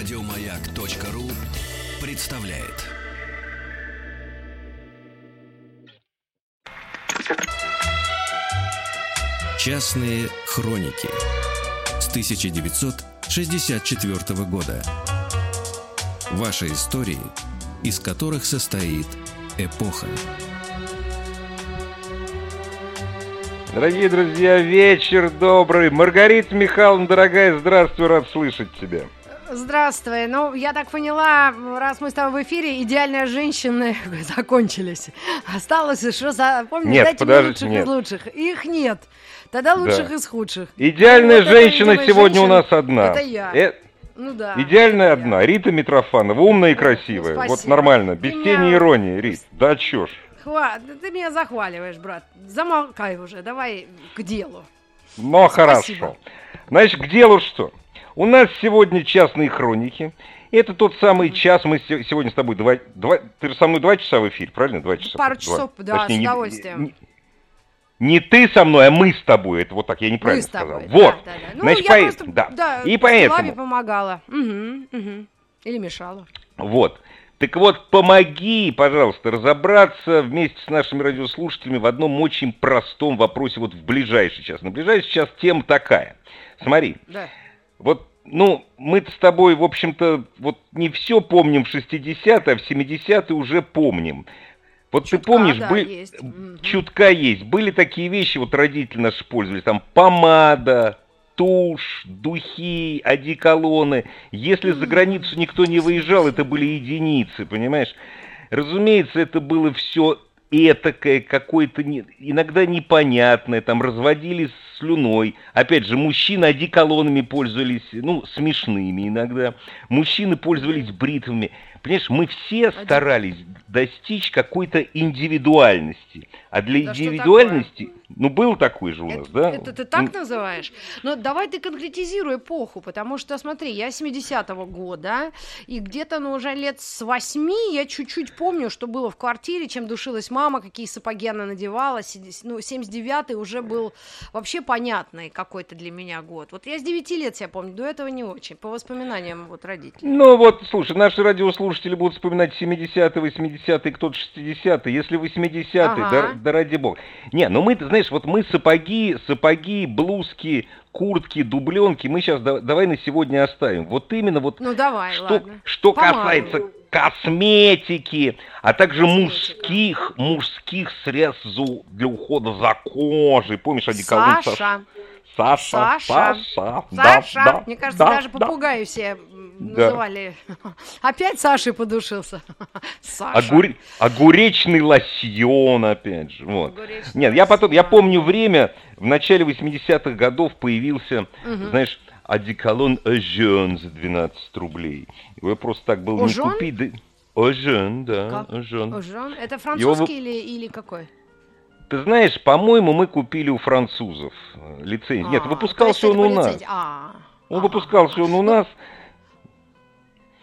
Радиомаяк.ру представляет. Частные хроники с 1964 года. Ваши истории, из которых состоит эпоха. Дорогие друзья, вечер добрый. Маргарита Михайловна, дорогая, здравствуй, рад слышать тебя. Здравствуй. Ну, я так поняла, раз мы с тобой в эфире, идеальные женщины закончились. Осталось, что за... Помнишь, нет, дайте подожди, мне лучших нет. из лучших. Их нет. Тогда лучших Да. из худших. Идеальная Ну, вот женщина сегодня у женщина, нас одна. Это я. Э, Ну да. идеальная это одна. я. Рита Митрофанова, умная и красивая. спасибо. вот нормально, без Ты тени меня- иронии, Рит. Да чё ж. Хва- Ты меня захваливаешь, брат. Замолкай уже, давай к делу. Но хорошо. Спасибо. Значит, к делу что? У нас сегодня частные хроники. Это тот самый час, мы се- сегодня с тобой два, два- ты же со мной два часа в эфире, правильно? Два часа. Пару Два. часов, да, Точнее, с не- удовольствием. Не, не ты со мной, а мы с тобой. Это вот так, я неправильно Мы с тобой. сказал. Вот. Да, да, да. Ну, Значит, я по- просто, да. И Славе поэтому. помогала. Мгм, мгм. Или мешала. Вот. Так вот, помоги, пожалуйста, разобраться вместе с нашими радиослушателями в одном очень простом вопросе вот в ближайший час. На ближайший час тема такая. Смотри, Да. Вот, ну, мы с тобой, в общем-то, вот не все помним в 60-е, а в 70-е уже помним. Вот ты Чутка, помнишь, да, были- есть. Чутка есть, были такие вещи, вот родители наши пользовались, там помада, тушь, духи, одеколоны. Если за границу никто не выезжал, это были единицы, понимаешь? Разумеется, это было все этакое, какое-то не- иногда непонятное, там разводились слюной. Опять же, мужчины одеколонами пользовались, ну, смешными иногда. Мужчины пользовались бритвами. Понимаешь, мы все старались достичь какой-то индивидуальности. А для Да индивидуальности, ну, был такой же у нас, Это, да? это ты так называешь? Но давай ты конкретизируй эпоху, потому что, смотри, я 70-го года, и где-то, ну, уже лет с 8 я чуть-чуть помню, что было в квартире, чем душилась мама, какие сапоги она надевала. Ну, 79-й уже был вообще понятный какой-то для меня год. Вот я с 9 лет себя помню, до этого не очень, по воспоминаниям вот родителей. Ну вот, слушай, наши радиослушатели будут вспоминать 70-е, 80-е, кто-то 60-е. Если 80-е, Ага. да, да ради бога. Не, ну мы, ты знаешь, вот мы сапоги, сапоги, блузки, куртки, дубленки, мы сейчас давай на сегодня оставим. Вот именно вот Ну, давай, что, ладно. что Помаду. касается косметики, а также мужских, мужских средств для ухода за кожей. Помнишь, одеколон Саша? Саша. Саша, Саша. Саша, да, Саша, да, мне кажется, да, даже да. попугаи все м, Да. называли. Опять Сашей подушился. Саша. Огур- Огуречный лосьон, опять же. Вот. Огуречный Нет, я потом, я помню время, в начале 80-х годов появился, Мгм. знаешь, одеколон Ожен за 12 рублей. Его просто так было не купить. Да... Ожен, да, Как? Ожон? Это Его французский или, или какой? Ты знаешь, по-моему, мы купили у французов э, лицензию. Нет, А, выпускался то есть он у нас. А, Он выпускался он у нас.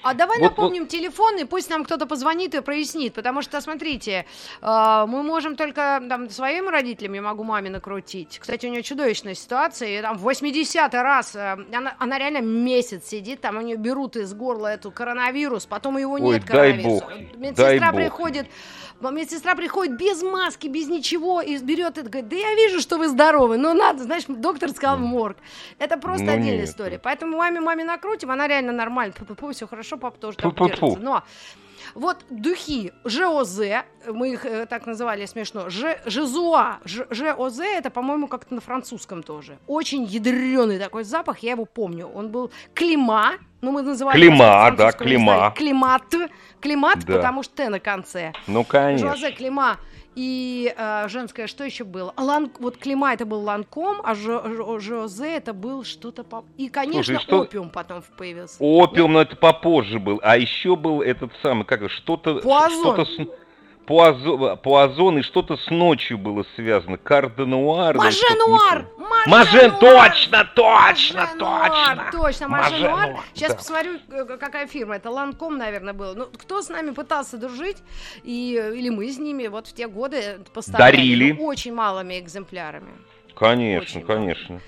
А давай Вот- напомним телефон, и пусть нам кто-то позвонит и прояснит, потому что, смотрите, э, мы можем только там, своим родителям, я могу маме накрутить. Кстати, у нее чудовищная ситуация, и там в 80-й раз, э, она, она реально месяц сидит, там у нее берут из горла эту коронавирус, потом его Ой, нет дай коронавируса. бог, Медсестра дай бог. приходит, медсестра приходит без маски, без ничего, и берет это, говорит, да я вижу, что вы здоровы, но надо, знаешь, доктор сказал в морг. Это просто Ну, отдельная нет. история. Поэтому маме маме накрутим, она реально нормально, все хорошо, папа тоже там Фу-фу-фу. держится. Но вот духи ЖОЗ, мы их э, так называли смешно, Ж, Жезуа, Ж- ЖОЗ, это, по-моему, как-то на французском тоже. Очень ядреный такой запах, я его помню. Он был клима, ну мы называли... Клима, да, клима. Климат, климат, Да. потому что Т на конце. Ну, конечно. Жуазе, клима и э, женское, что еще было? Лан, вот клима это был ланком, а жо, жо- жозе это был что-то... по- И, конечно, Слушай, что- опиум потом появился. Опиум, но это попозже был. А еще был этот самый, как что-то... Пуазон. Что-то с... Пуазо- Пуазон и что-то с ночью было связано. Карденуар. Маженуар! помню. Мажен, точно, точно, Маженуар, точно. Точно, Маженуар. Маженуар, Сейчас да. посмотрю, э, какая фирма. Это Ланком, наверное, был. Ну, кто с нами пытался дружить, и, или мы с ними, вот в те годы поставляли. Дарили. очень малыми экземплярами. Конечно, Очень конечно.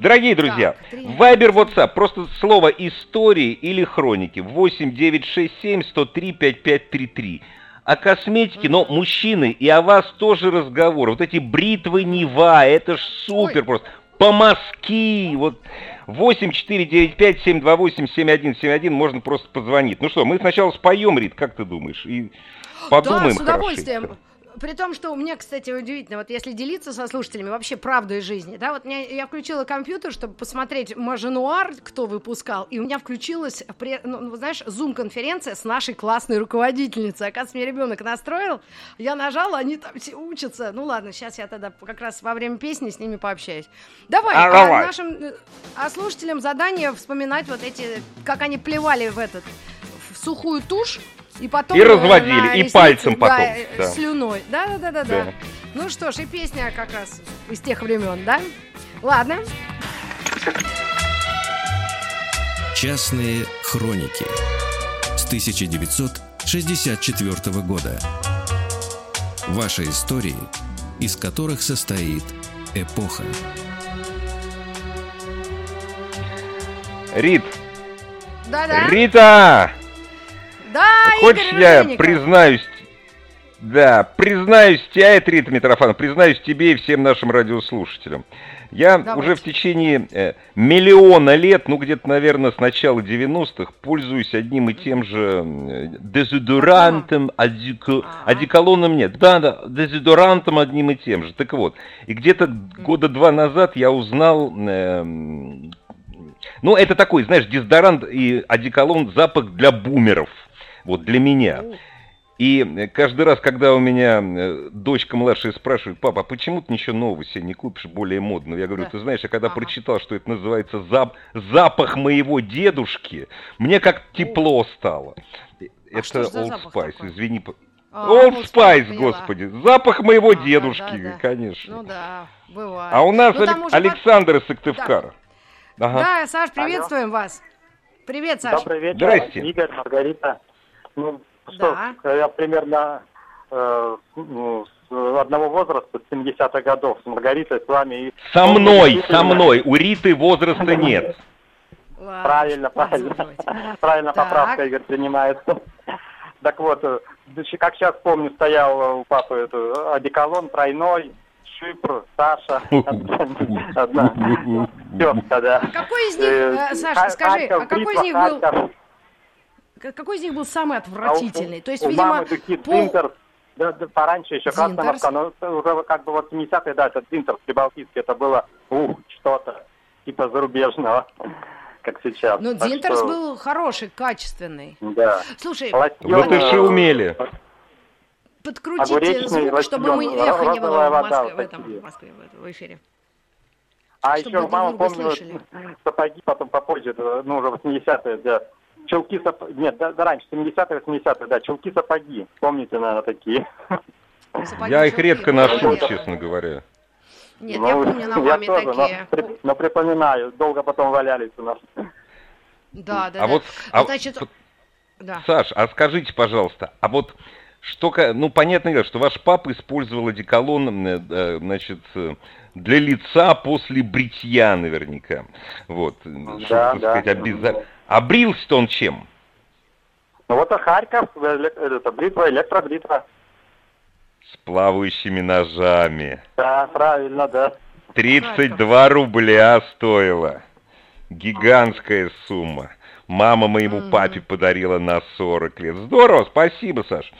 Дорогие друзья, Так. Вайбер, WhatsApp, просто слово истории или хроники. 8 967 103 5533. О косметике, но мужчины, и о вас тоже разговор. Вот эти бритвы Нева, это ж супер Ой. просто. Помазки, вот 8495-728-7171 можно просто позвонить. Ну что, мы сначала споем, Рит, как ты думаешь? И подумаем да, с удовольствием. хорошенько. При том, что у меня, кстати, удивительно, вот если делиться со слушателями вообще правду из жизни, да, вот меня, я включила компьютер, чтобы посмотреть маженуар, кто выпускал, и у меня включилась, ну, ну, знаешь, зум-конференция с нашей классной руководительницей. Оказывается, мне ребенок настроил, я нажала, они там все учатся. Ну ладно, сейчас я тогда как раз во время песни с ними пообщаюсь. Давай, А, а давай. нашим э, а слушателям задание вспоминать вот эти, как они плевали в этот, в сухую тушь, и потом И разводили, и ресницы, пальцем потом, э, да. слюной. Да, да, да, да, да. Да. Ну что ж, и песня как раз из тех времен, да? Ладно. Частные хроники с 1964 года. Ваши истории, из которых состоит эпоха. Рит, Да, да. Рита! Да, Хочешь, Игорь я Ружейников. признаюсь, да, признаюсь тебе, это Рита Митрофанов, признаюсь тебе и всем нашим радиослушателям. Я Давайте. уже в течение э, миллиона лет, ну где-то, наверное, с начала 90-х, пользуюсь одним и тем же э, дезодорантом, одеко- Ага. одеколоном нет, да, да, дезодорантом одним и тем же. Так вот, и где-то года два назад я узнал, эм, ну это такой, знаешь, дезодорант и одеколон запах для бумеров, вот для меня. И э, каждый раз, когда у меня э, дочка младшая спрашивает, папа, а почему ты ничего нового себе не купишь, более модного? Я говорю, Да. ты знаешь, я когда Ага. прочитал, что это называется зап- запах моего дедушки, мне как тепло стало. А что это Old Spice, такой? извини. А, Old Old Spice, поняла. господи, запах моего Ага, дедушки, да, да. конечно. Ну да, бывает. а у нас Ну, Алек- уже Александр из Сыктывкара. Ага. Да, Саш, приветствуем вас. Привет, Саш. Добрый вечер, Здрасте. Игорь, Маргарита. Ну, что, Да. я примерно э, ну, с одного возраста, с 70-х годов, с Маргаритой, с вами. И Со мной, со мной. У Риты возраста нет. Ладно, Правильно, правильно. Правильно, Так. поправка, Игорь, принимается. Так вот, э, как сейчас помню, стоял у папы это, одеколон тройной, Шипр, Саша, одна тетка, да. А какой из них, Э, э, Саш, Ха- скажи, а какой из них был, какой из них был самый А у- отвратительный? То есть, у видимо, мамы духи пол- Дзинтерс, да, да, пораньше еще. Красновка, но уже как бы вот 70-е, да, это Дзинтерс прибалтийский, это было, ух, что-то типа зарубежного, как сейчас. ну, Так Дзинтерс что, был хороший, качественный. Да. Слушай, Латыши умели. подкрутите Огуречный, звук, чтобы мы эхо не было в Москве, в этом, такие. в Москве, в- в эфире. А чтобы еще мама, слышали. сапоги потом попозже, ну, уже 80-е, да, чулки сапоги, нет, да, да раньше, 70-е, 80-е, да, чулки сапоги, помните, наверное, такие. Сапоги, Я их редко да, ношу, да. честно говоря. Нет, Ну, я помню на маме тоже, но такие. при- Но, припоминаю, долго потом валялись у нас. Да, да, А да. вот, а, значит, да. Саш, а скажите, пожалуйста, а вот что, ну, понятное дело, что ваш папа использовал одеколон, э, значит, э, для лица после бритья наверняка. Вот, э, чтобы, так да. сказать, обяза- А брился-то он чем? Ну вот а Харьков, эле- это бритва, электробритва. С плавающими ножами. Да, правильно, да. 32 рубля стоила. Гигантская сумма. Мама моему папе подарила на 40 лет. Здорово, спасибо, Саш.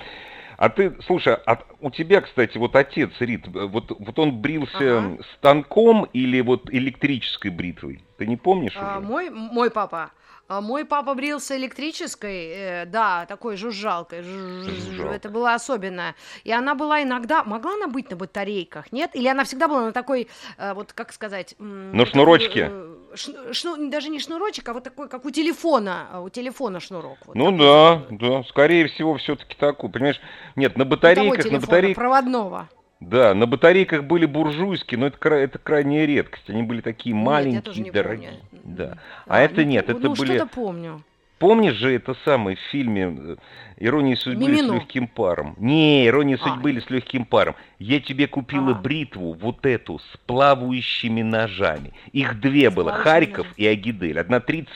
А ты, слушай, а у тебя, кстати, вот отец Рит, вот, вот он брился Ага. станком или вот электрической бритвой? Ты не помнишь А, уже? мой, мой папа. А, мой папа брился электрической, э, да, такой жужжалкой. Жужж- Жужжалка. Это было особенно. И она была иногда, могла она быть на батарейках, нет? Или она всегда была на такой, э, вот как сказать... На шнурочке? э, шну- шну- даже не шнурочек, а вот такой, как у телефона, а у телефона шнурок. вот Ну да, вот. да, скорее всего, все-таки такой. Понимаешь, нет, на батарейках, на батарейках, проводного. да, на батарейках были буржуйские, но это, это крайняя редкость. Они были такие Нет, я тоже маленькие, не дорогие. помню. Да. Да, А это не нет, пом- это ну, были... что-то помню. Помнишь же это самое в фильме э, «Ирония судьбы» Мимино. с легким паром? Не, «Ирония А. судьбы» или с легким паром. Я тебе купила А. бритву, вот эту, с плавающими ножами. Их две С было, Харьков ножами. и Агидель. Одна 30...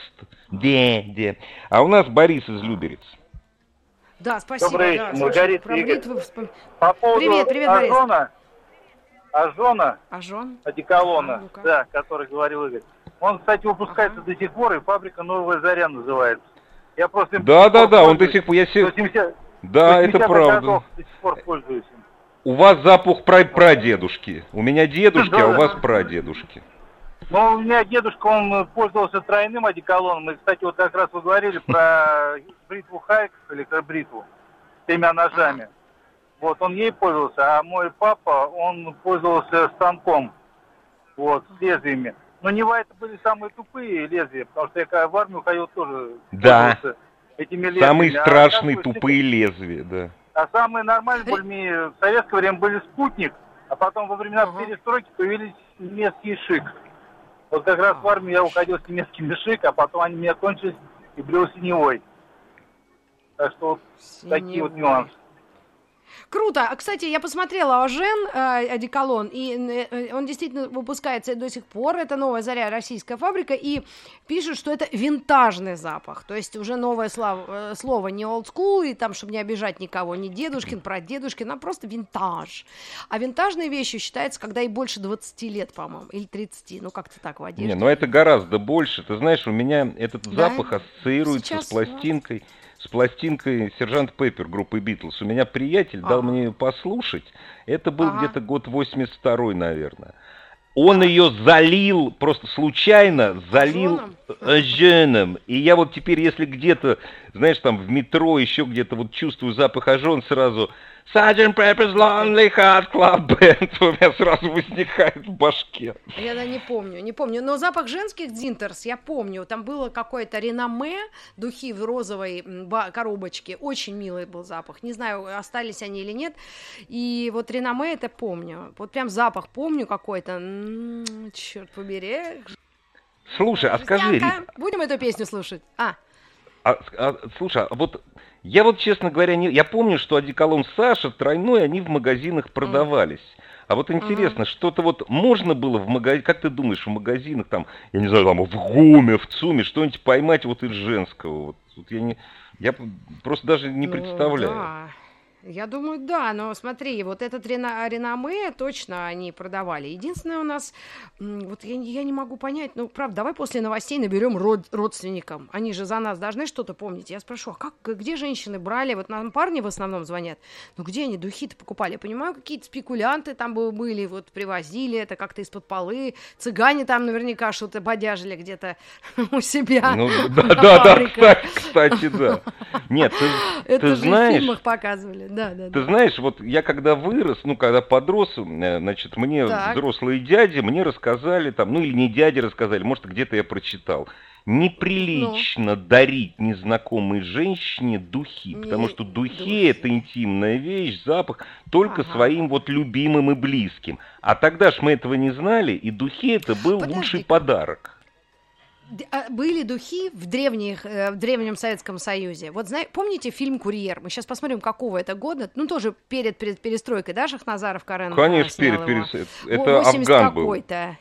Де, де. А у нас Борис из Люберец. Да, спасибо. Добрый да, Маргарита про бритву вспом- По поводу Привет, привет, Борис. озона, озона, А жен? одеколона, А, да, который говорил Игорь. Он, кстати, выпускается Ага. до сих пор, и фабрика «Новая заря» называется. Я просто Да, да, да, он до сих пор... Я се- 80 Да, это 80-х правда. годов До сих пор пользуюсь. У вас запах пра прадедушки. У меня дедушки, а у Да. вас прадедушки. Но у меня дедушка, он э, пользовался тройным одеколоном. И, кстати, вот как раз вы говорили про бритву Хайк, или как бритву, с тремя ножами. Вот, он ей пользовался, а мой папа, он пользовался станком, вот, с лезвиями. Но Нева это были самые тупые лезвия, потому что я когда в армию ходил тоже Да. этими лезвиями. Самые А страшные вот тупые лезвия, да. А самые нормальные более в советское время были спутник, а потом во времена Ага. перестройки появились немецкие шик. Вот как раз в армию я уходил с немецкими шик, а потом они у меня кончились и брел синевой. Так что вот такие вот Синевой. нюансы. Круто. А, Кстати, я посмотрела Ожен, э, одеколон, и э, он действительно выпускается до сих пор. Это новая заря, российская фабрика, и пишут, что это винтажный запах. То есть уже новое слав- э, слово не old school, и там, чтобы не обижать никого, не дедушкин, прадедушкин, а просто винтаж. А винтажные вещи считаются, когда и больше 20 лет, по-моему, или 30, ну как-то так в одежде. Не, ну это гораздо больше. Ты знаешь, у меня этот Да? запах ассоциируется Сейчас, с пластинкой, с пластинкой Сержант Пеппер группы Битлз. У меня приятель дал Ага. мне ее послушать. Это был где-то год 82 наверное. Он ее залил, просто случайно залил Озоном? ожоном. И я вот теперь, если где-то, знаешь, там в метро еще где-то вот чувствую запах ожон, сразу Sgt. Pepper's Lonely Heart Club Band у меня сразу возникает в башке. Я да, не помню, не помню. Но запах женских дзинтерс я помню. Там было какое-то реноме, духи в розовой коробочке. Очень милый был запах. Не знаю, остались они или нет. И вот реноме это помню. Вот прям запах помню какой-то. Черт побери. Слушай, а скажи, Будем эту песню слушать? А, А, а, слушай, а вот я вот, честно говоря, не, я помню, что одеколон Саша тройной, они в магазинах продавались. А вот интересно, что-то вот можно было в магазине, как ты думаешь, в магазинах там, я не знаю, там в ГУМе, в ЦУМе, что-нибудь поймать вот из женского? Вот, вот я не, я просто даже не ну, представляю. да. Я думаю, да, но смотри, вот этот рена- реноме точно они продавали. Единственное у нас, вот я, не- я не могу понять, ну, правда, давай после новостей наберем род- родственникам. Они же за нас должны что-то помнить. Я спрошу, а как, где женщины брали? Вот нам парни в основном звонят. Ну, где они духи-то покупали? Я понимаю, какие-то спекулянты там бы были, вот привозили это как-то из-под полы. Цыгане там наверняка что-то бодяжили где-то у себя. Ну, да, да, да, кстати, да. Нет, ты, Это ты же в знаешь, фильмах показывали. Да, да, Ты да. знаешь, вот я когда вырос, ну, когда подрос, э, значит, мне Так. взрослые дяди мне рассказали, там, ну, или не дяди рассказали, может, где-то я прочитал. Неприлично дарить незнакомой женщине духи, Не- потому что духи, духи. это интимная вещь, запах только Ага. своим вот любимым и близким. А тогда ж мы этого не знали, и духи это был лучший Подожди-ка. подарок. А, Были духи в, древних, э, в древнем Советском Союзе. Вот знаете, помните фильм «Курьер»? Мы сейчас посмотрим, какого это года. Ну, тоже перед, перед перестройкой, да, Шахназаров Карен? Конечно, перед, перед- это 80 Афган был.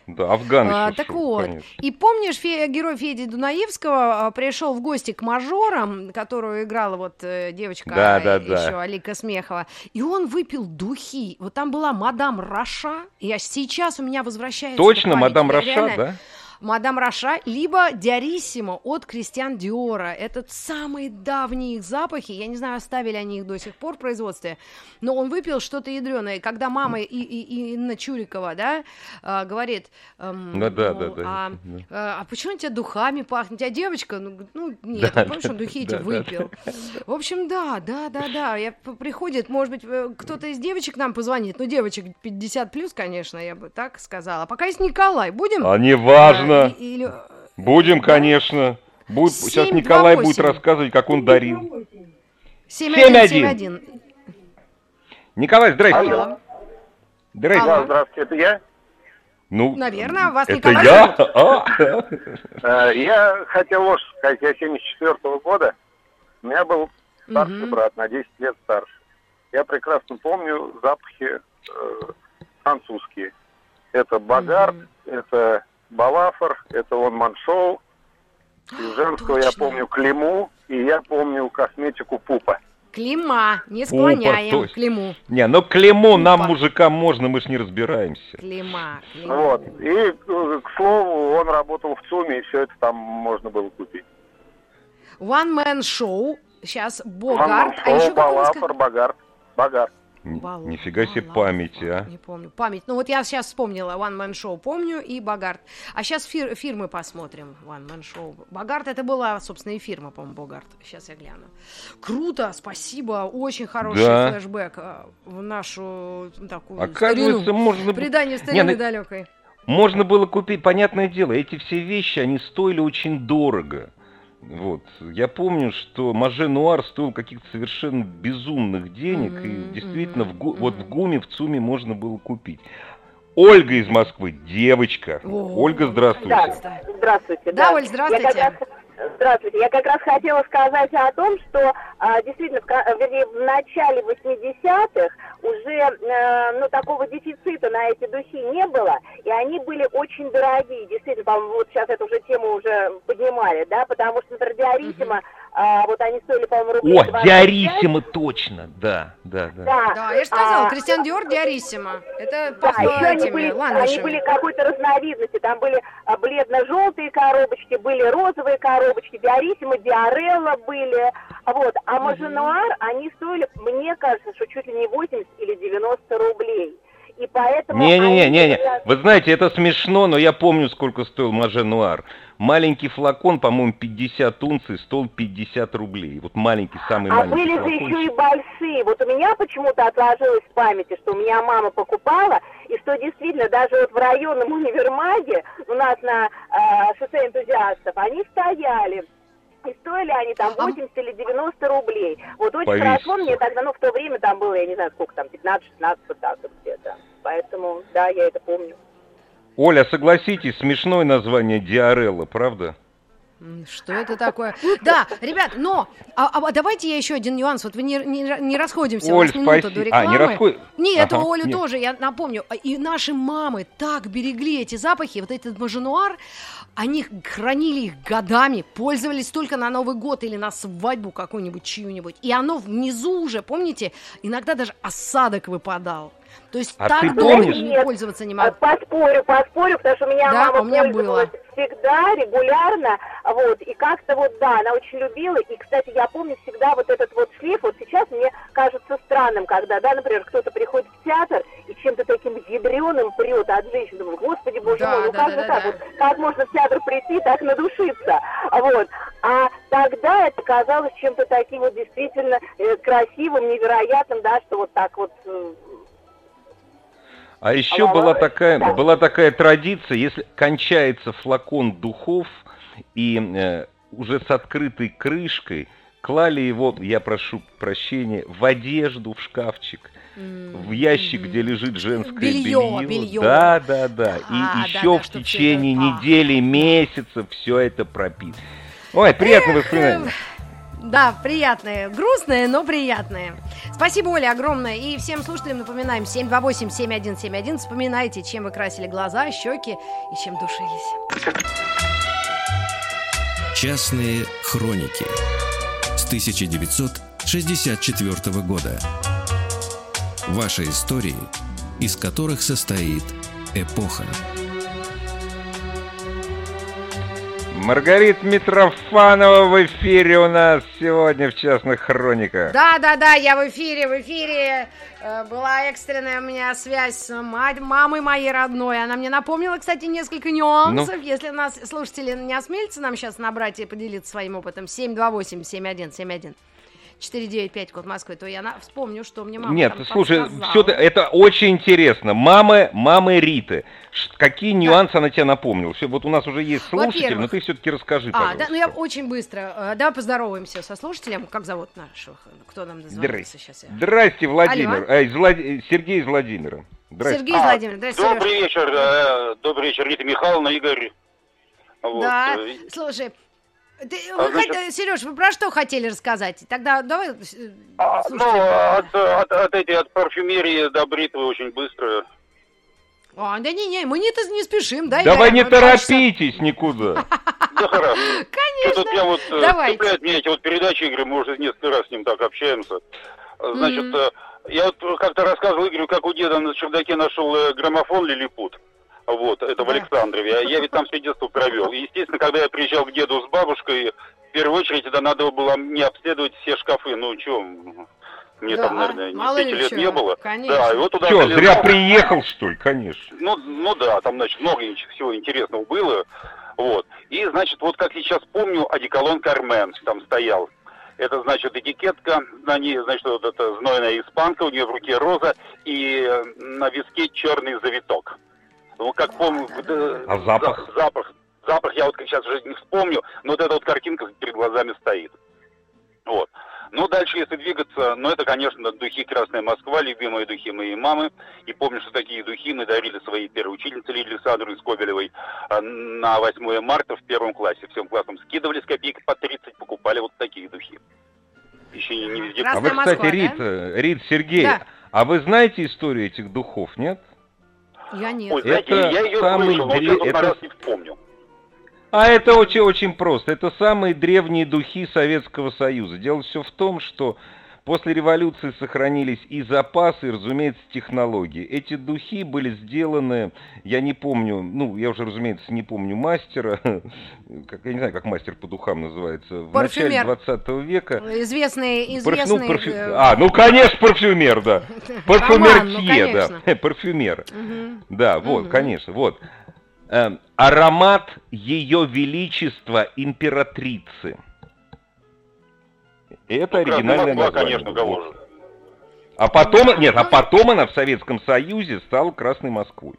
Да, Афган А, еще так шел, вот, конечно. и помнишь, Фе- герой Феди Дунаевского а, пришел в гости к мажорам, которую играла вот э, девочка Да, да, э, да. еще Алика Смехова, и он выпил духи. Вот там была Madame Rochas, аж сейчас у меня возвращается Точно, Madame Я Rochas, реально- да? Мадам Раша, либо Диариссимо от Кристиан Диора. Это самые давние их запахи. Я не знаю, оставили они их до сих пор в производстве. Но он выпил что-то ядреное. Когда мама и, и- и Инна Чурикова, да, а, говорит, эм, Ну да, да, да, а, да. э, а почему у тебя духами пахнет? У тебя девочка? Ну, ну, нет, Да, помнишь, он да, духи эти да, да, выпил. В общем, да, да, да, да. Я, приходит, может быть, э, кто-то из девочек нам позвонит. Ну, девочек 50 плюс, конечно, я бы так сказала. Пока есть Николай. Будем? А не важно. А, и- или- Будем, конечно. Будет, Семь, сейчас два, Николай будет восемь. рассказывать, как он дарил. 7171. Николай, здрасте. Алло. Здрасте. Алло. Здравствуйте, это я? Ну, Наверное, вас это не я? А? Э, я хотел вот сказать, я 74 -го года, у меня был старший брат, на 10 лет старше. Я прекрасно помню запахи э, французские. Это Багард, это Балафор, это он Маншоу. Из женского я помню Климу, и я помню косметику Пупа. Клима, не склоняем Опа, Климу. Не, ну Климу Пупа. нам, мужикам, можно, мы ж не разбираемся. Клима, Клима. Вот, и, э, к слову, он работал в ЦУМе, и все это там можно было купить. One Man Show, сейчас Богарт, а еще Балафор, Богарт, Богарт. Балу. Нифига себе Балу. память, а. Не помню. Память. Ну вот я сейчас вспомнила One Man Show, помню, и Богарт. А сейчас фир фирмы посмотрим. One Man Show. Богарт это была, собственно, и фирма, по-моему, Богарт. Сейчас я гляну. Круто, спасибо. Очень хороший да. флешбэк э, в нашу такую Оказывается, старину. можно... Предание старины Не, ну, далекой. Можно было купить, понятное дело, эти все вещи, они стоили очень дорого. Вот. Я помню, что Маже Нуар стоил каких-то совершенно безумных денег, mm-hmm, и действительно mm-hmm, в, mm-hmm. вот в ГУМе, в ЦУМе можно было купить. Ольга из Москвы, девочка. Oh. Ольга, здравствуйте. Да, здравствуйте. Да, да. Оль, здравствуйте. Я как раз Здравствуйте. Я как раз хотела сказать о том, что а, действительно, в, вернее, в начале 80-х уже э, ну, такого дефицита на эти духи не было, и они были очень дорогие. Действительно, по-моему, вот сейчас эту уже тему уже поднимали, да, потому что, например, Диариссимо, uh-huh. а, вот они стоили, по-моему, рублей О, Диариссимо, точно, да, да, да. Да, да я же сказала, а, Кристиан Диор, Диариссимо. Это да, еще они были, они были какой-то разновидности, там были а, бледно-желтые коробочки, были розовые коробочки, Диариссимо, Диарелла были, вот, а Маженуар, они стоили, мне кажется, что чуть ли не 80 или 90 рублей. И поэтому... Не-не-не, вы знаете, это смешно, но я помню, сколько стоил Маже Нуар. Маленький флакон, по-моему, 50 унций, стоил 50 рублей. Вот маленький, самый а маленький были же еще и большие. Вот у меня почему-то отложилось в памяти, что у меня мама покупала, и что действительно даже вот в районном универмаге у нас на э, шоссе энтузиастов они стояли и стоили они там 80 а... или 90 рублей. Вот очень Повесится. хорошо мне тогда, ну, в то время там было, я не знаю, сколько там, 15-16, вот так вот где-то. Поэтому, да, я это помню. Оля, согласитесь, смешное название Диарелла, правда? Что это такое? Да, ребят, но а, а давайте я еще один нюанс. Вот вы не, не, не расходимся, Оль, у вас минута до рекламы. А, не расход... Нет, ага, Олю нет. тоже, я напомню. И наши мамы так берегли эти запахи, вот этот маженуар, они хранили их годами, пользовались только на Новый год или на свадьбу какую-нибудь, чью-нибудь. И оно внизу уже, помните, иногда даже осадок выпадал. То есть а так долго не пользоваться не могу. Поспорю, поспорю, потому что у меня да, мама у меня было. всегда, регулярно, вот, и как-то вот, да, она очень любила, и, кстати, я помню всегда вот этот вот шлейф, вот сейчас мне кажется странным, когда, да, например, кто-то приходит в театр и чем-то таким ядреным прет от женщин, думаю, господи, боже да, мой, ну да, как да, же да, так, да. вот, как можно в театр прийти, так надушиться, вот, а тогда это казалось чем-то таким вот действительно э, красивым, невероятным, да, что вот так вот э, а еще а была такая, была такая традиция, если кончается флакон духов и э, уже с открытой крышкой клали его, я прошу прощения, в одежду, в шкафчик, mm-hmm. в ящик, где лежит женское белье. Белье, белье. Да, да, да. А, и еще да, в течение недели, месяца все это пропит. Ой, приятное воспоминание. Да, приятные. Грустные, но приятные. Спасибо, Оля, огромное. И всем слушателям напоминаем, 728-7171. Вспоминайте, чем вы красили глаза, щеки и чем душились. Частные хроники с 1964 года. Ваши истории, из которых состоит эпоха. Маргарита Митрофанова в эфире у нас сегодня в «Частных хрониках». Да-да-да, я в эфире, в эфире. Э, была экстренная у меня связь с мать, мамой моей родной. Она мне напомнила, кстати, несколько нюансов. Ну? Если нас слушатели не осмелятся нам сейчас набрать и поделиться своим опытом, 728-7171. 495 код Москвы, то я на... вспомню, что мне мама Нет, слушай, все это очень интересно. Мамы, мамы Риты. Какие нюансы да. она тебе напомнила? Все, вот у нас уже есть слушатель, но ты все-таки расскажи, а, Да, ну я очень быстро. Э, давай поздороваемся со слушателем. Как зовут наших? Кто нам дозвонился сейчас? Я... Здрасте, Владимир. Алло. Э, Влад... Сергей из Владимира. Сергей а, Владимирович, да, Добрый Сереж. вечер, э, добрый вечер, Рита Михайловна, Игорь. Вот. Да, э, слушай, ты, а, вы значит... хот... Сереж, вы про что хотели рассказать? Тогда давай. А, ну, от, от, от, этой, от парфюмерии до бритвы очень быстро. А, да не, не, мы не, не спешим, да? Давай не торопитесь никуда. Да хорошо. Конечно. Я вот э, цепляет меня эти вот передачи, Игорь, мы уже несколько раз с ним так общаемся. Значит, mm-hmm. я вот как-то рассказывал Игорю, как у деда на чердаке нашел граммофон Лилипут. Вот, это в Александрове. Я ведь там все детство провел. И, естественно, когда я приезжал к деду с бабушкой, в первую очередь, это надо было мне обследовать все шкафы. Ну, что, мне да, там, наверное, мало пяти лет чего. не было. Конечно. Да, и вот туда Что, зря приехал, что ли, конечно. Ну, ну да, там, значит, много всего интересного было. Вот. И, значит, вот как сейчас помню, одеколон Кармен там стоял. Это, значит, этикетка, на ней, значит, вот это знойная испанка, у нее в руке роза, и э, на виске черный завиток. Ну, как помню... А запах? Запах. Запах я вот сейчас уже не вспомню, но вот эта вот картинка перед глазами стоит. Если двигаться, ну, это, конечно, духи «Красная Москва», любимые духи моей мамы. И помню, что такие духи мы дарили своей первой учительнице Лидии Александру Скобелевой а, на 8 марта в первом классе. Всем классом скидывали с копейки по 30, покупали вот такие духи. Еще не, не везде. а вы, кстати, Москва, Рит, да? Рит, Сергей, да. а вы знаете историю этих духов, нет? Я нет. Ой, знаете, это я ее самый слышал, но дре... это... раз не вспомню. А это очень-очень просто. Это самые древние духи Советского Союза. Дело все в том, что после революции сохранились и запасы, и, разумеется, технологии. Эти духи были сделаны, я не помню, ну, я уже, разумеется, не помню мастера, как, я не знаю, как мастер по духам называется, в парфюмер. начале 20 века. Известный, известный... Ну, парфю... Э, а, ну, конечно, парфюмер, да. Парфюмеркье, ну, да. Парфюмер. Да, вот, конечно, вот. Эм, аромат Ее Величества Императрицы. Это ну, оригинальное Москва, название. конечно, Галожа. А потом, нет, а потом она в Советском Союзе стала Красной Москвой.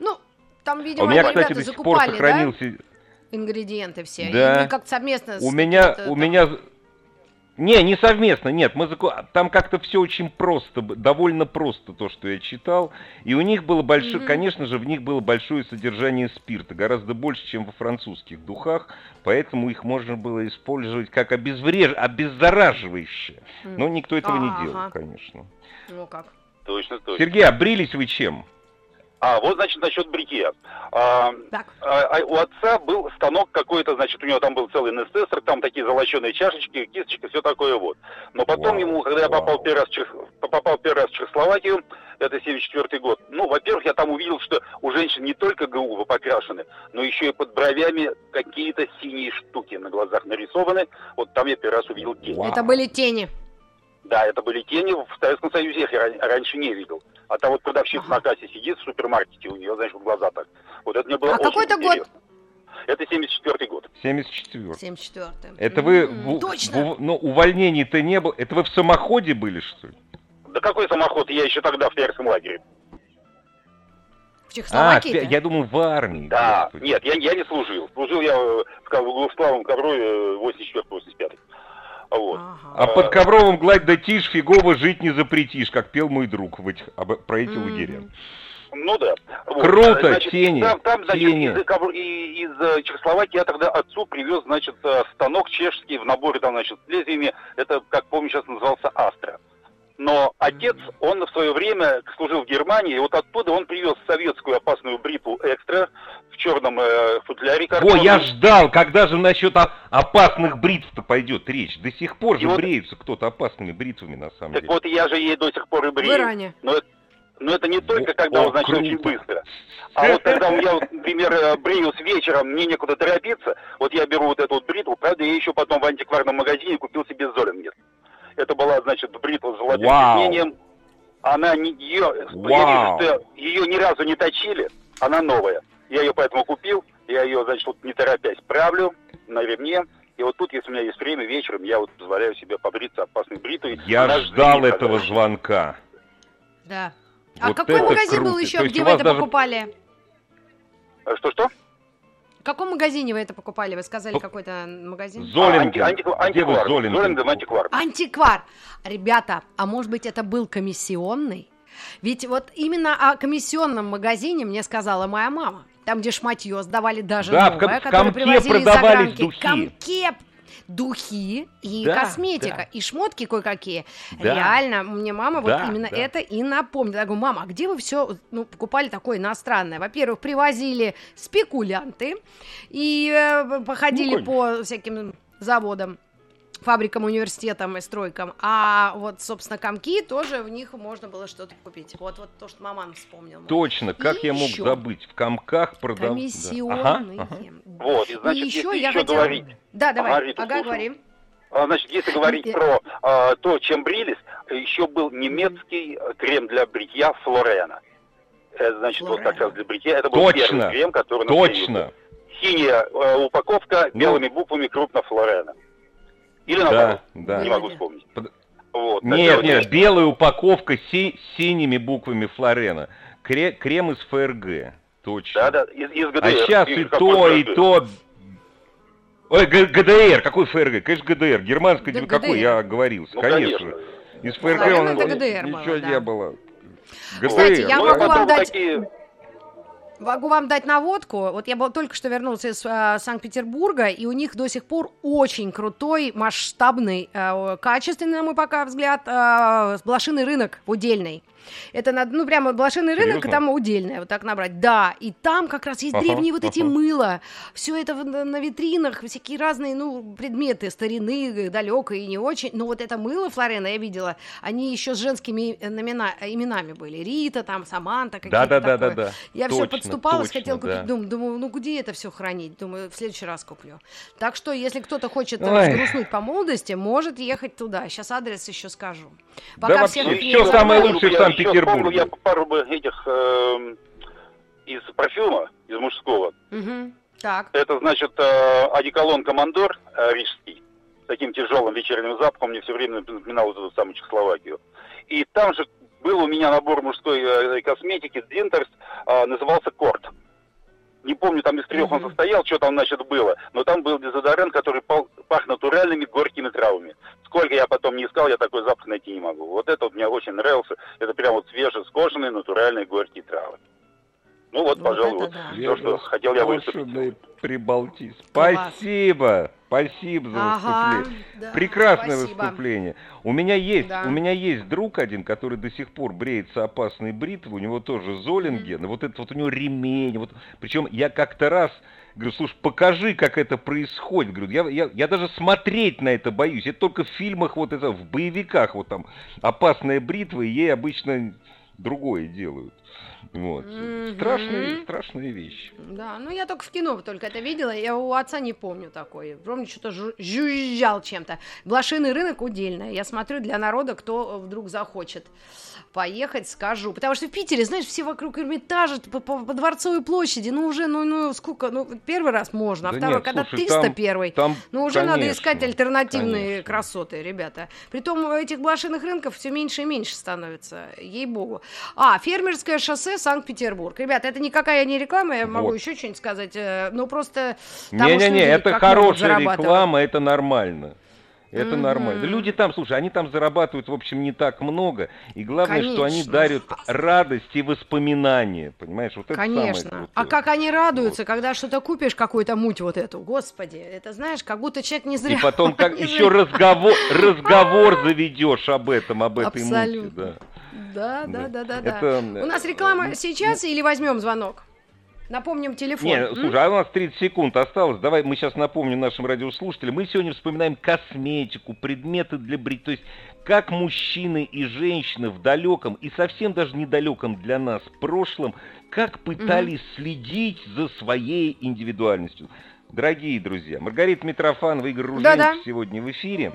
Ну, там, видимо, У меня, кстати, до сих пор сохранился... Да? Ингредиенты все. Да. И как совместно у меня, у меня не, не совместно, нет, мы заку... там как-то все очень просто, довольно просто то, что я читал, и у них было большое, mm-hmm. конечно же, в них было большое содержание спирта, гораздо больше, чем во французских духах, поэтому их можно было использовать как обезвреж... обеззараживающее, mm. но никто этого а, не делал, конечно. Ну как? Точно, точно. Сергей, обрились вы чем? А, вот, значит, насчет бритья. А, так. А, а, у отца был станок какой-то, значит, у него там был целый нестессор, там такие золоченые чашечки, кисточки, все такое вот. Но потом вау, ему, когда я попал первый, раз в Чех... попал первый раз в Чехословакию, это 74 год, ну, во-первых, я там увидел, что у женщин не только губы покрашены, но еще и под бровями какие-то синие штуки на глазах нарисованы. Вот там я первый раз увидел тени. Это были тени. Да, это были тени. В Советском Союзе я их раньше не видел. А там вот продавщица ага. на кассе сидит в супермаркете, у нее, знаешь, в глаза так. Вот это мне было а очень какой-то год? Это 74-й год. 74 74 Это вы... Mm-hmm. В, Точно. В, ну, увольнений-то не было. Это вы в самоходе были, что ли? Да какой самоход? Я еще тогда в Терском лагере. В Чехословакии? А, я думаю, в армии. Да, нет, я, я не служил. Служил я в, в, в Славом Коврове 84-85. Вот. Ага. А под ковровым гладь да тишь, фигово жить не запретишь, как пел мой друг в этих, об, про эти mm-hmm. лагеря. Ну да. Вот. Круто, значит, тени. Там, там значит, тени. Из, из, из э, Чехословакии я тогда отцу привез, значит, э, станок чешский в наборе там, значит, с лезвиями. Это, как помню, сейчас назывался Астра но отец, он в свое время служил в Германии, и вот оттуда он привез советскую опасную бритву экстра в черном э, футляре картонном. О, я ждал, когда же насчет опасных бритв-то пойдет речь. До сих пор и же вот... бреются кто-то опасными бритвами, на самом так деле. Так вот я же ей до сих пор и брею. Вы ранее. Но, но это не только когда, О, значит, круто. очень быстро. А вот когда я, например, э, бреюсь вечером, мне некуда торопиться, вот я беру вот эту вот бритву, правда, я еще потом в антикварном магазине купил себе Золингер. Это была, значит, бритва с золотым тиснением. Она не, ее, я вижу, что ее ни разу не точили, она новая. Я ее поэтому купил, я ее, значит, вот не торопясь правлю на ремне. И вот тут, если у меня есть время вечером, я вот позволяю себе побриться опасной бритвой. Я ждал этого звонка. Да. А вот какой магазин круто. был еще, где вы это даже... покупали? Что-что? В каком магазине вы это покупали? Вы сказали какой-то магазин? Золинген. А, анти, анти, Где вы Золинген? Антиквар. Ребята, а может быть это был комиссионный? Ведь вот именно о комиссионном магазине мне сказала моя мама. Там, где шматье сдавали даже да, новое, в, которое в привозили из загранки. Духи. Комке духи и да, косметика, да. и шмотки кое-какие. Да. Реально, мне мама да, вот именно да. это и напомнила. Я говорю, мама, а где вы все ну, покупали такое иностранное? Во-первых, привозили спекулянты и э, походили ну, по всяким заводам фабрикам, университетам и стройкам. А вот, собственно, комки тоже в них можно было что-то купить. Вот, вот то, что маман вспомнил. Точно, как и я мог забыть? В комках продавали. Комиссионные. Да. Ага, ага. Вот, и значит, и еще я еще хотела... говорить. Да, давай, ага, Рита, ага говори. А, значит, если говорить про а, то, чем брились, еще был немецкий крем для бритья Флорена. Это, значит, Флорена. вот как раз для бритья. Это был Точно. первый крем, который... Точно. Синяя э, упаковка ну. белыми буквами крупно Флорена. Или наоборот, да, да. не могу вспомнить. Вот, нет, нет, есть... белая упаковка си синими буквами Флорена. Кре крем из ФРГ. Точно. Да, да, из, из ГДР. А сейчас и то, и то... Ой, ГДР, какой ФРГ? Конечно, ГДР. Германский, да, какой, я оговорился, ну, конечно. конечно. Из ФРГ он, это ГДР ничего было, да. не было. ГДР. Кстати, я могу вам дать... Такие Могу вам дать наводку. Вот я был, только что вернулся из э, Санкт-Петербурга, и у них до сих пор очень крутой, масштабный, э, качественный, на мой пока взгляд, э, блошиный рынок удельный. Это надо, ну, прямо блошиный рынок, Серьезно? и там удельное, вот так набрать. Да, и там как раз есть ага, древние вот ага. эти мыла. Все это на, на витринах, всякие разные, ну, предметы старины, далекой и не очень. Но вот это мыло Флорена я видела, они еще с женскими имена, именами были. Рита, там, Саманта, какие-то да, да, да, да, да. Я все подступалась, точно, хотела купить, да. думаю, думаю, ну, где это все хранить? Думаю, в следующий раз куплю. Так что, если кто-то хочет взгрустнуть по молодости, может ехать туда. Сейчас адрес еще скажу. Пока да, всех вообще, все самое лучшее в Санкт-Петербурге. Я пару бы этих э, из парфюма, из мужского. Угу. Так. Это значит э, одеколон Командор э, рижский с таким тяжелым вечерним запахом, мне все время напоминал вот эту самую Чехословакию. И там же был у меня набор мужской э, косметики, Динтерс, э, назывался Корт не помню, там из трех mm-hmm. он состоял, что там, значит, было, но там был дезодорант, который пах натуральными горькими травами. Сколько я потом не искал, я такой запах найти не могу. Вот это вот мне очень нравился, это прям вот свежескошенные натуральные горькие травы. Ну вот, вот пожалуй, вот да. то, что хотел я выступить. Прибалтийск. Спасибо, спасибо за ага, выступление. Да, Прекрасное спасибо. выступление. У меня есть, да. у меня есть друг один, который до сих пор бреется опасной бритвой, у него тоже Золинген, mm-hmm. вот это вот у него ремень, вот, причем я как-то раз Говорю, слушай, покажи, как это происходит. Говорю, я, я, я даже смотреть на это боюсь. Это только в фильмах, вот это, в боевиках, вот там, опасная бритва, и ей обычно другое делают. Вот. Mm-hmm. Страшные, страшные вещи. Да, ну я только в кино только это видела, я у отца не помню такой. Помню, что-то жужжал чем-то. Блошиный рынок удельно. Я смотрю для народа, кто вдруг захочет поехать, скажу. Потому что в Питере, знаешь, все вокруг Эрмитажа, по, по, по Дворцовой площади, ну уже, ну, ну сколько, ну первый раз можно, а да второй, нет, когда слушай, 301 там, ну уже конечно, надо искать альтернативные конечно. красоты, ребята. Притом этих блошиных рынков все меньше и меньше становится, ей-богу. А, фермерское шоссе Санкт-Петербург. Ребята, это никакая не реклама, я могу вот. еще что-нибудь сказать, э, но просто... Не-не-не, это хорошая реклама, это нормально. Это mm-hmm. нормально. Люди там, слушай, они там зарабатывают, в общем, не так много. И главное, Конечно. что они дарят радость и воспоминания. Понимаешь, вот это Конечно. самое А как они радуются, вот. когда что-то купишь, какую-то муть вот эту. Господи, это знаешь, как будто человек не зря. И потом как еще разговор, разговор заведешь об этом, об этой муте. Да, да, да, да, да. У нас реклама сейчас или возьмем звонок? Напомним телефон. Нет, слушай, а у нас 30 секунд осталось. Давай мы сейчас напомним нашим радиослушателям. Мы сегодня вспоминаем косметику, предметы для брить. То есть, как мужчины и женщины в далеком и совсем даже недалеком для нас прошлом, как пытались mm следить за своей индивидуальностью. Дорогие друзья, Маргарита Митрофанова, Игорь Руженко сегодня в эфире.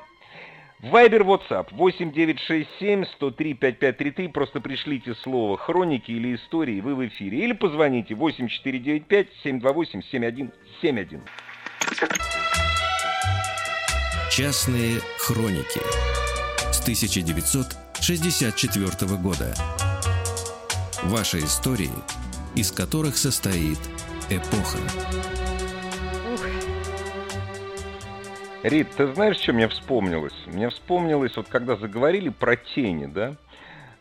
Вайбер, WhatsApp 8967 103 5533. Просто пришлите слово хроники или истории, вы в эфире. Или позвоните 8495 728 7171. Частные хроники с 1964 года. Ваши истории, из которых состоит эпоха. Рит, ты знаешь, что мне вспомнилось? Мне вспомнилось, вот когда заговорили про тени, да?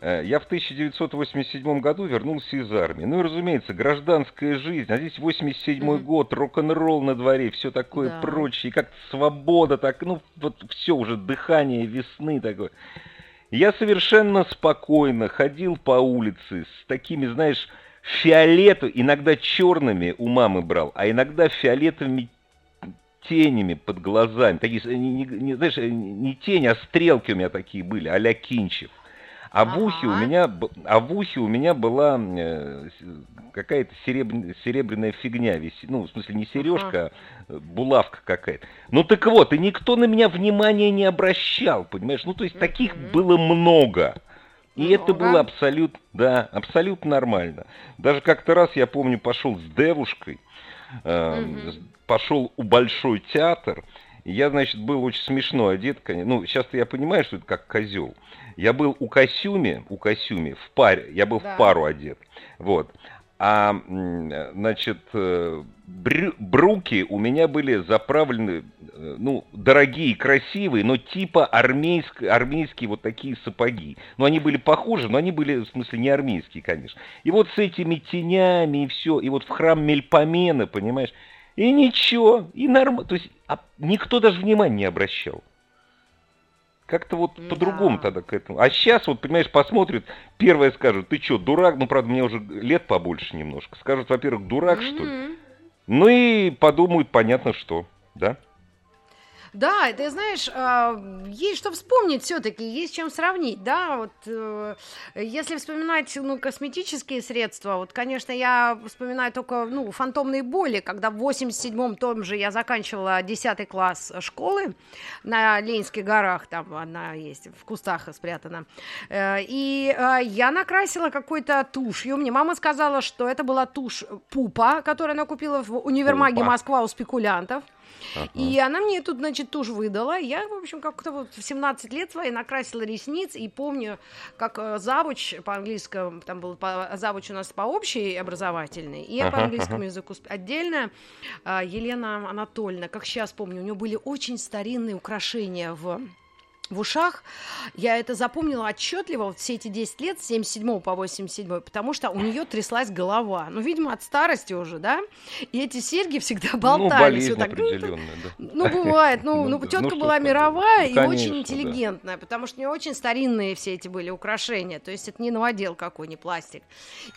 Э, я в 1987 году вернулся из армии. Ну и, разумеется, гражданская жизнь. А здесь 87 mm-hmm. год, рок-н-ролл на дворе, все такое да. прочее. И как свобода, так, ну, вот все уже, дыхание весны такое. Я совершенно спокойно ходил по улице с такими, знаешь, фиолету, иногда черными у мамы брал, а иногда фиолетовыми тенями под глазами. Такие, не, не, знаешь, не тени, а стрелки у меня такие были, а-ля Кинчев. А в ухе у меня, а в ухе у меня была э, какая-то серебряная, серебряная фигня висит. Ну, в смысле, не сережка, а булавка какая-то. Ну так вот, и никто на меня внимания не обращал, понимаешь? Ну, то есть таких было много. И много. это было абсолютно, да, абсолютно нормально. Даже как-то раз, я помню, пошел с девушкой, э, угу. пошел у Большой театр, и я, значит, был очень смешно одет, конечно. Ну, сейчас я понимаю, что это как козел. Я был у Косюми, у Косюми в паре, я был да. в пару одет. Вот. А, значит, э, брю, бруки у меня были заправлены, э, ну, дорогие, красивые, но типа армейск, армейские вот такие сапоги. Ну, они были похожи, но они были, в смысле, не армейские, конечно. И вот с этими тенями и все, и вот в храм Мельпомена, понимаешь, и ничего, и нормально. То есть а никто даже внимания не обращал. Как-то вот да. по-другому тогда к этому. А сейчас, вот, понимаешь, посмотрят, первое скажут, ты что, дурак? Ну, правда, мне уже лет побольше немножко. Скажут, во-первых, дурак, mm-hmm. что ли? Ну и подумают, понятно, что, да? Да, ты знаешь, а, есть что вспомнить все-таки, есть чем сравнить, да, вот э, если вспоминать, ну, косметические средства, вот, конечно, я вспоминаю только, ну, фантомные боли, когда в 87-м том же я заканчивала 10 класс школы на Ленинских горах, там она есть, в кустах спрятана, э, и э, я накрасила какой-то тушью, мне мама сказала, что это была тушь Пупа, которую она купила в универмаге. Москва у спекулянтов, и она мне тут, значит, тушь выдала. Я, в общем, как-то вот в 17 лет свои накрасила ресниц. И помню, как э, завуч по-английскому, там был по, завуч у нас по общей образовательной, и я по английскому языку отдельно. Э, Елена Анатольевна, как сейчас помню, у нее были очень старинные украшения в в ушах. Я это запомнила отчетливо вот все эти 10 лет, с 77 по 87, потому что у нее тряслась голова. Ну, видимо, от старости уже, да? И эти серьги всегда ну, болтались. Ну, вот так. Ну, да. ну, бывает. Ну, ну, ну тетка ну, была мировая ну, конечно, и очень интеллигентная, да. потому что у нее очень старинные все эти были украшения. То есть это не новодел какой, не пластик.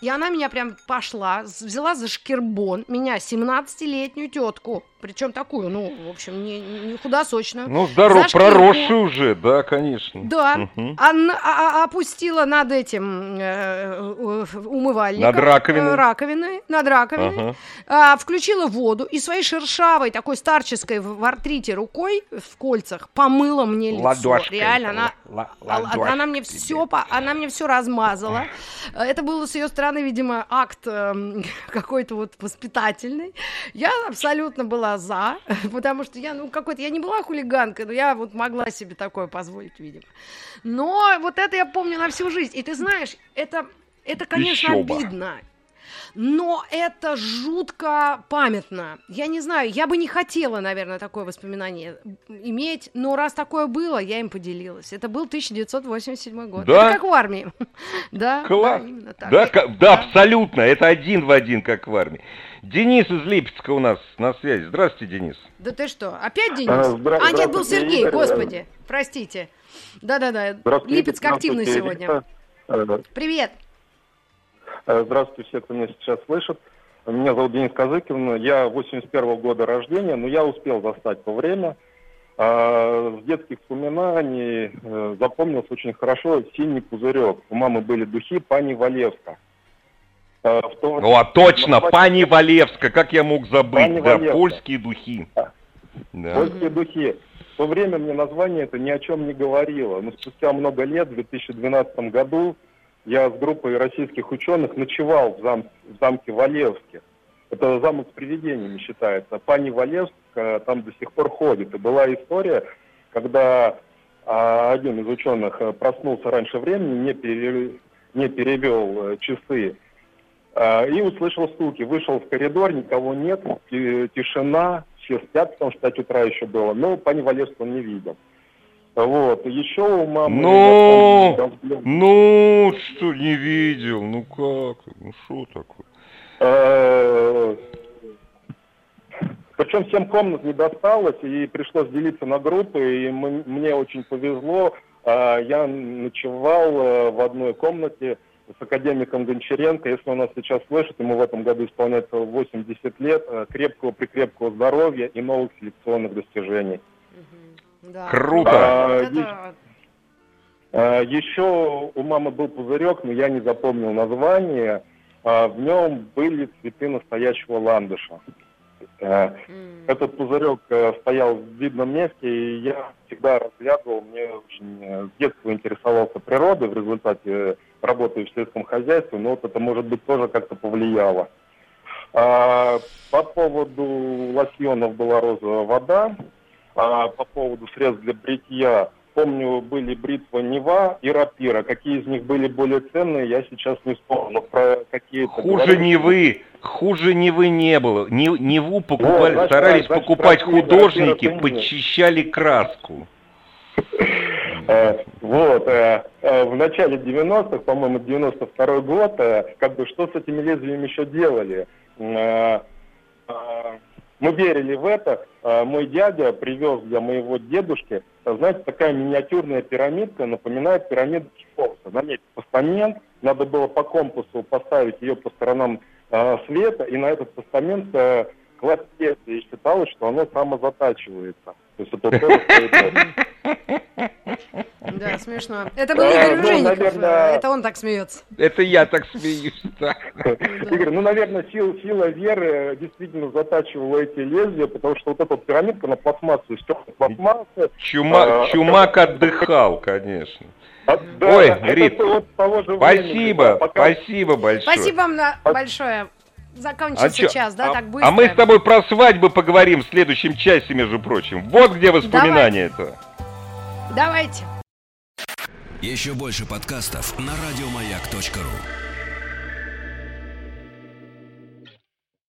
И она меня прям пошла, взяла за шкербон, меня, 17-летнюю тетку, причем такую, ну, в общем, не, не худосочную. Ну, здоров, проросшую уже, да, конечно. Да, угу. она а, опустила над этим э, умывальником. Над раковиной. Э, раковиной, над раковиной. Ага. Э, включила воду и своей шершавой, такой старческой в артрите рукой в кольцах помыла мне лицо. Ладошкой. Реально, она, Ладошкой. она мне все, она мне все размазала. Это было с ее стороны, видимо, акт э, какой-то вот воспитательный. Я абсолютно была за, потому что я, ну, какой-то, я не была хулиганкой, но я вот могла себе такое позволить, видимо. Но вот это я помню на всю жизнь. И ты знаешь, это, это конечно, Еще обидно. Но это жутко памятно. Я не знаю, я бы не хотела, наверное, такое воспоминание иметь, но раз такое было, я им поделилась. Это был 1987 год. Да? Это как в армии. да, Класс. да, именно так. Да, да, да, абсолютно. Это один в один, как в армии. Денис из Липецка у нас на связи. Здравствуйте, Денис. Да ты что, опять Денис? А, здра- а нет, был Сергей, Игорь. господи, простите. Да-да-да, Липецк активный сегодня. Привет. Э, здравствуйте все, кто меня сейчас слышит. Меня зовут Денис Казыкин, я 81 -го года рождения, но я успел застать то время. А, с детских воспоминаний э, запомнился очень хорошо синий пузырек. У мамы были духи пани Валевска. Э, том... О, точно, назвать... пани Валевска, как я мог забыть, пани да, Валевска. польские духи. Да. Польские духи. В то время мне название это ни о чем не говорило. Но спустя много лет, в 2012 году, я с группой российских ученых ночевал в, зам, в замке Валевске. Это замок с привидениями считается. Пани Валевск там до сих пор ходит. И была история, когда а, один из ученых э, проснулся раньше времени, не, пере, не перевел э, часы а, и услышал стуки. Вышел в коридор, никого нет, тишина, все спят, потому что 5 утра еще было. Но пани Валевск он не видел. Вот, еще у мамы... Ну, ну, что не видел, ну как, ну что такое? Э, Причем всем комнат не досталось, и пришлось делиться на группы, и мне очень повезло. А, я ночевал э, в одной комнате с академиком Гончаренко. Если он нас сейчас слышит, ему в этом году исполняется 80 лет, э, крепкого-прикрепкого здоровья и новых селекционных достижений. Да. Круто! А, Это... А, еще у мамы был пузырек, но я не запомнил название. А, в нем были цветы настоящего ландыша. Mm. Этот пузырек э, стоял в видном месте, и я всегда разглядывал, мне очень э, с детства интересовался природой в результате работы в сельском хозяйстве, но вот это, может быть, тоже как-то повлияло. А, по поводу лосьонов была розовая вода, а, по поводу средств для бритья Помню, были бритва Нева и Рапира. Какие из них были более ценные, я сейчас не вспомню. Про какие-то хуже говорили. Невы, хуже Невы не было. Не, Неву покупали, вот, старались значит, покупать значит, художники, подчищали краску. Э, вот, э, э, в начале 90-х, по-моему, 92 год, как бы что с этими лезвиями еще делали? Мы верили в это. А, мой дядя привез для моего дедушки, знаете, такая миниатюрная пирамидка, напоминает пирамиду Чеховса. На ней постамент, надо было по компасу поставить ее по сторонам э, света, и на этот постамент э, класть и считалось, что оно самозатачивается. То есть Да, смешно. Это был Игорь ну, Ружейников. Это он так смеется. Это я так смеюсь. Игорь, ну, наверное, сила веры действительно затачивала эти лезвия, потому что вот эта пирамидка на пластмассу, стекла пластмассы. Чумак отдыхал, конечно. А, Ой, Рит, спасибо, спасибо большое. Спасибо вам большое. Закончился а час, да, а, так быстро. А мы с тобой про свадьбы поговорим в следующем часе, между прочим. Вот где воспоминания это. Давайте. Еще больше подкастов на радиомаяк.ру